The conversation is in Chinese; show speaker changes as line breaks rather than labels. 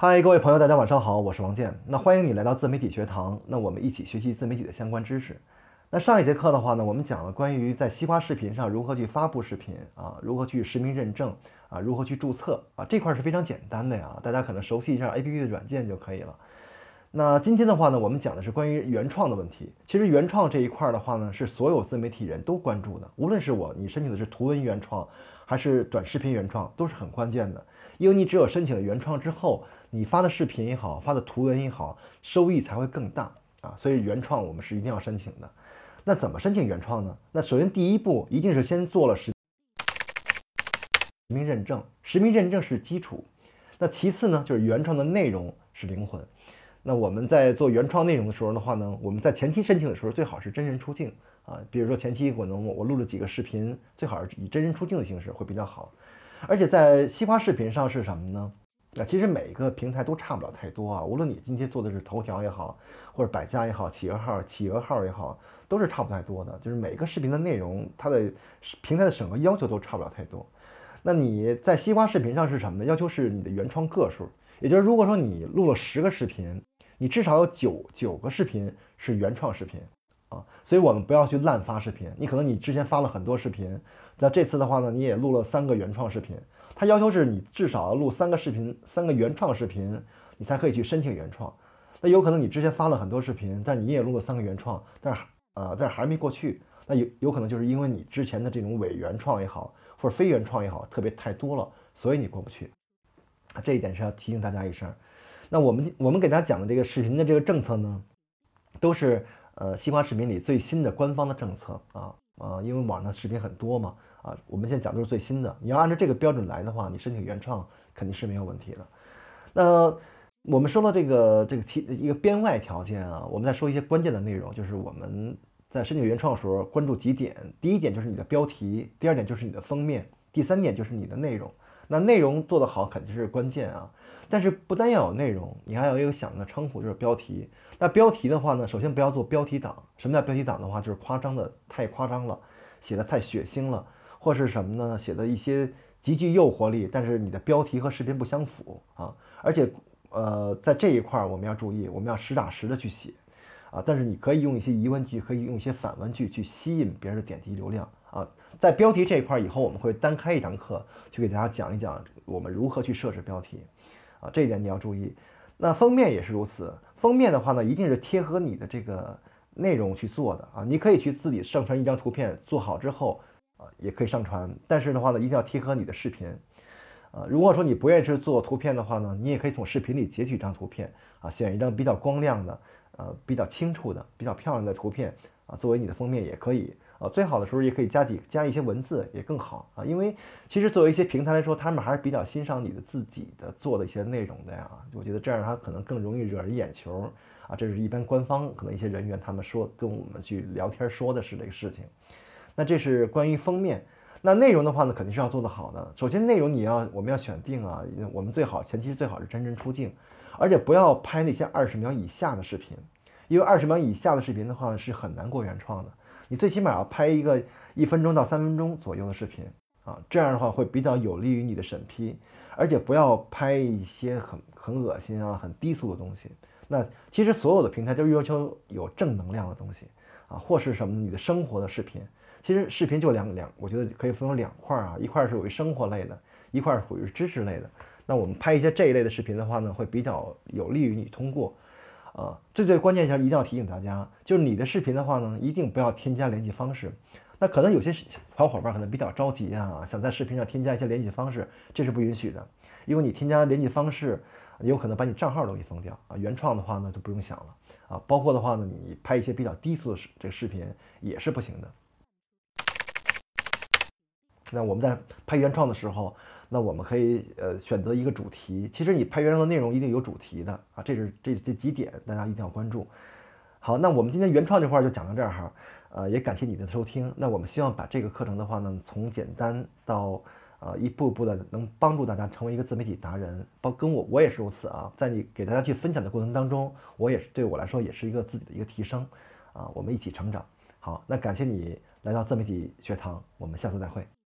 嗨，各位朋友，大家晚上好，我是王健。那欢迎你来到自媒体学堂，那我们一起学习自媒体的相关知识。那上一节课的话呢，我们讲了关于在西瓜视频上如何去发布视频啊，如何去实名认证啊，如何去注册啊，这块是非常简单的呀，大家可能熟悉一下 APP 的软件就可以了。那今天的话呢，我们讲的是关于原创的问题。其实原创这一块的话呢，是所有自媒体人都关注的，无论是我，你申请的是图文原创还是短视频原创，都是很关键的。因为你只有申请了原创之后，你发的视频也好，发的图文也好，收益才会更大啊。所以原创我们是一定要申请的。那怎么申请原创呢？那首先第一步一定是先做了实名认证，实名认证是基础。那其次呢，就是原创的内容是灵魂。那我们在做原创内容的时候的话呢，我们在前期申请的时候最好是真人出镜啊，比如说前期我能我录了几个视频，最好是以真人出镜的形式会比较好。而且在西瓜视频上是什么呢？那，其实每一个平台都差不了太多啊，无论你今天做的是头条也好，或者百家也好，企鹅号、企鹅号也好，都是差不太多的。就是每个视频的内容，它的平台的审核要求都差不了太多。那你在西瓜视频上是什么呢？要求是你的原创个数，也就是如果说你录了十个视频。你至少有九九个视频是原创视频啊，所以我们不要去滥发视频。你可能你之前发了很多视频，那这次的话呢，你也录了三个原创视频。他要求是你至少要录三个视频，三个原创视频，你才可以去申请原创。那有可能你之前发了很多视频，但你也录了三个原创，但是啊，但是还没过去。那有有可能就是因为你之前的这种伪原创也好，或者非原创也好，特别太多了，所以你过不去。这一点是要提醒大家一声。那我们我们给大家讲的这个视频的这个政策呢，都是呃西瓜视频里最新的官方的政策啊啊，因为网上的视频很多嘛啊，我们现在讲都是最新的。你要按照这个标准来的话，你申请原创肯定是没有问题的。那我们说到这个这个其一个编外条件啊，我们再说一些关键的内容，就是我们在申请原创的时候关注几点。第一点就是你的标题，第二点就是你的封面，第三点就是你的内容。那内容做得好肯定是关键啊，但是不单要有内容，你还要有一个响的称呼，就是标题。那标题的话呢，首先不要做标题党。什么叫标题党的话，就是夸张的太夸张了，写的太血腥了，或是什么呢？写的一些极具诱惑力，但是你的标题和视频不相符啊。而且，呃，在这一块儿我们要注意，我们要实打实的去写啊。但是你可以用一些疑问句，可以用一些反问句去吸引别人的点击流量啊。在标题这一块，以后我们会单开一堂课，去给大家讲一讲我们如何去设置标题，啊，这一点你要注意。那封面也是如此，封面的话呢，一定是贴合你的这个内容去做的啊。你可以去自己上传一张图片，做好之后啊，也可以上传，但是的话呢，一定要贴合你的视频，啊，如果说你不愿意去做图片的话呢，你也可以从视频里截取一张图片啊，选一张比较光亮的，呃，比较清楚的、比较漂亮的图片啊，作为你的封面也可以。啊，最好的时候也可以加几加一些文字也更好啊，因为其实作为一些平台来说，他们还是比较欣赏你的自己的做的一些内容的呀。我觉得这样它可能更容易惹人眼球啊。这是一般官方可能一些人员他们说跟我们去聊天说的是这个事情。那这是关于封面，那内容的话呢，肯定是要做得好的。首先内容你要我们要选定啊，我们最好前期最好是真人出镜，而且不要拍那些二十秒以下的视频，因为二十秒以下的视频的话是很难过原创的。你最起码要拍一个一分钟到三分钟左右的视频啊，这样的话会比较有利于你的审批，而且不要拍一些很很恶心啊、很低俗的东西。那其实所有的平台都要求有正能量的东西啊，或是什么你的生活的视频。其实视频就两两，我觉得可以分成两块啊，一块是属于生活类的，一块是属于知识类的。那我们拍一些这一类的视频的话呢，会比较有利于你通过。啊，最最关键一下，一定要提醒大家，就是你的视频的话呢，一定不要添加联系方式。那可能有些小伙伴可能比较着急啊，想在视频上添加一些联系方式，这是不允许的，因为你添加联系方式，有可能把你账号都给封掉啊。原创的话呢，就不用想了啊。包括的话呢，你拍一些比较低俗的视这个视频也是不行的。那我们在拍原创的时候。那我们可以呃选择一个主题，其实你拍原创的内容一定有主题的啊，这是这这几点大家一定要关注。好，那我们今天原创这块就讲到这儿哈，呃也感谢你的收听。那我们希望把这个课程的话呢，从简单到呃一步步的能帮助大家成为一个自媒体达人，包跟我我也是如此啊，在你给大家去分享的过程当中，我也是对我来说也是一个自己的一个提升啊，我们一起成长。好，那感谢你来到自媒体学堂，我们下次再会。